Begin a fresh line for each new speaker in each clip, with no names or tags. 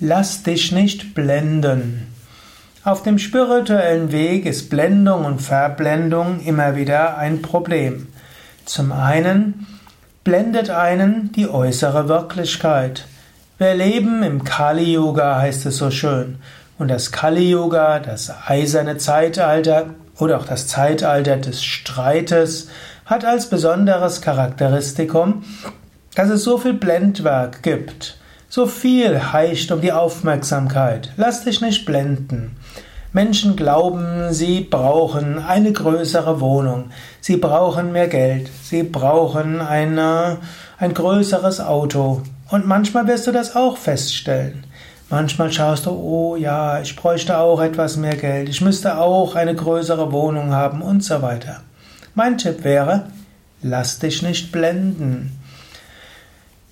Lass dich nicht blenden. Auf dem spirituellen Weg ist Blendung und Verblendung immer wieder ein Problem. Zum einen blendet einen die äußere Wirklichkeit. Wir leben im Kali-Yoga, heißt es so schön. Und das Kali-Yoga, das eiserne Zeitalter oder auch das Zeitalter des Streites, hat als besonderes Charakteristikum, dass es so viel Blendwerk gibt. So viel heischt um die Aufmerksamkeit. Lass dich nicht blenden. Menschen glauben, sie brauchen eine größere Wohnung, sie brauchen mehr Geld, sie brauchen eine, ein größeres Auto. Und manchmal wirst du das auch feststellen. Manchmal schaust du, oh ja, ich bräuchte auch etwas mehr Geld, ich müsste auch eine größere Wohnung haben und so weiter. Mein Tipp wäre, lass dich nicht blenden.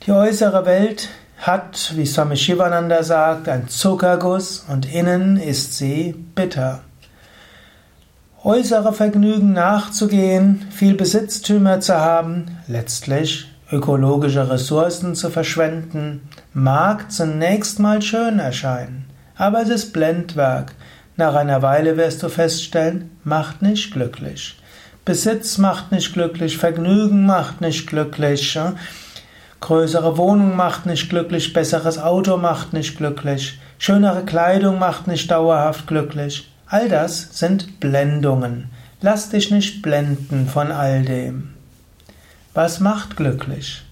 Die äußere Welt hat, wie Swami Shivananda sagt, ein Zuckerguss und innen ist sie bitter. Äußere Vergnügen nachzugehen, viel Besitztümer zu haben, letztlich ökologische Ressourcen zu verschwenden, mag zunächst mal schön erscheinen, aber es ist Blendwerk. Nach einer Weile wirst du feststellen, macht nicht glücklich. Besitz macht nicht glücklich, Vergnügen macht nicht glücklich. Größere Wohnung macht nicht glücklich, besseres Auto macht nicht glücklich, schönere Kleidung macht nicht dauerhaft glücklich. All das sind Blendungen. Lass dich nicht blenden von all dem. Was macht glücklich?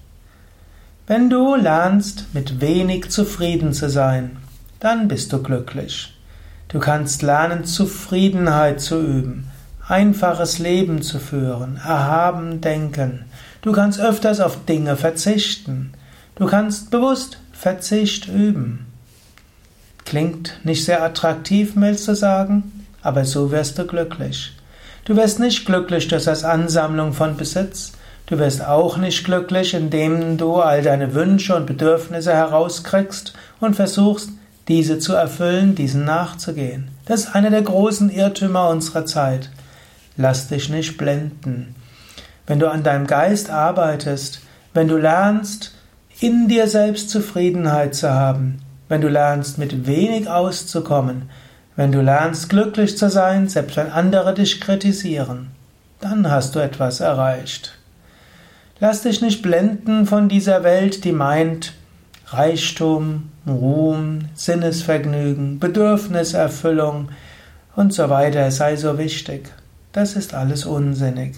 Wenn du lernst, mit wenig zufrieden zu sein, dann bist du glücklich. Du kannst lernen, Zufriedenheit zu üben, einfaches Leben zu führen, erhaben denken, Du kannst öfters auf Dinge verzichten. Du kannst bewusst Verzicht üben. Klingt nicht sehr attraktiv, willst du sagen? Aber so wirst du glücklich. Du wirst nicht glücklich durch das Ansammlung von Besitz. Du wirst auch nicht glücklich, indem du all deine Wünsche und Bedürfnisse herauskriegst und versuchst, diese zu erfüllen, diesen nachzugehen. Das ist einer der großen Irrtümer unserer Zeit. Lass dich nicht blenden wenn du an deinem Geist arbeitest, wenn du lernst, in dir selbst Zufriedenheit zu haben, wenn du lernst, mit wenig auszukommen, wenn du lernst, glücklich zu sein, selbst wenn andere dich kritisieren, dann hast du etwas erreicht. Lass dich nicht blenden von dieser Welt, die meint, Reichtum, Ruhm, Sinnesvergnügen, Bedürfniserfüllung und so weiter sei so wichtig. Das ist alles unsinnig.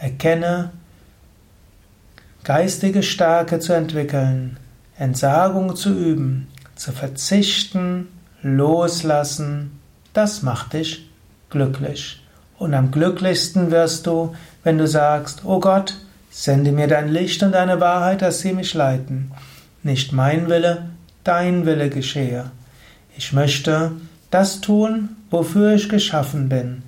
Erkenne, geistige Stärke zu entwickeln, Entsagung zu üben, zu verzichten, loslassen, das macht dich glücklich. Und am glücklichsten wirst du, wenn du sagst, oh Gott, sende mir dein Licht und deine Wahrheit, dass sie mich leiten. Nicht mein Wille, dein Wille geschehe. Ich möchte das tun, wofür ich geschaffen bin.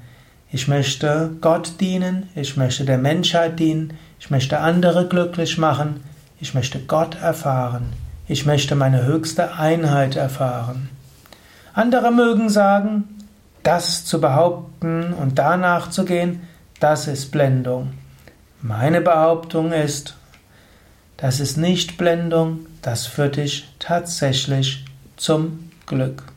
Ich möchte Gott dienen, ich möchte der Menschheit dienen, ich möchte andere glücklich machen, ich möchte Gott erfahren, ich möchte meine höchste Einheit erfahren. Andere mögen sagen, das zu behaupten und danach zu gehen, das ist Blendung. Meine Behauptung ist, das ist nicht Blendung, das führt dich tatsächlich zum Glück.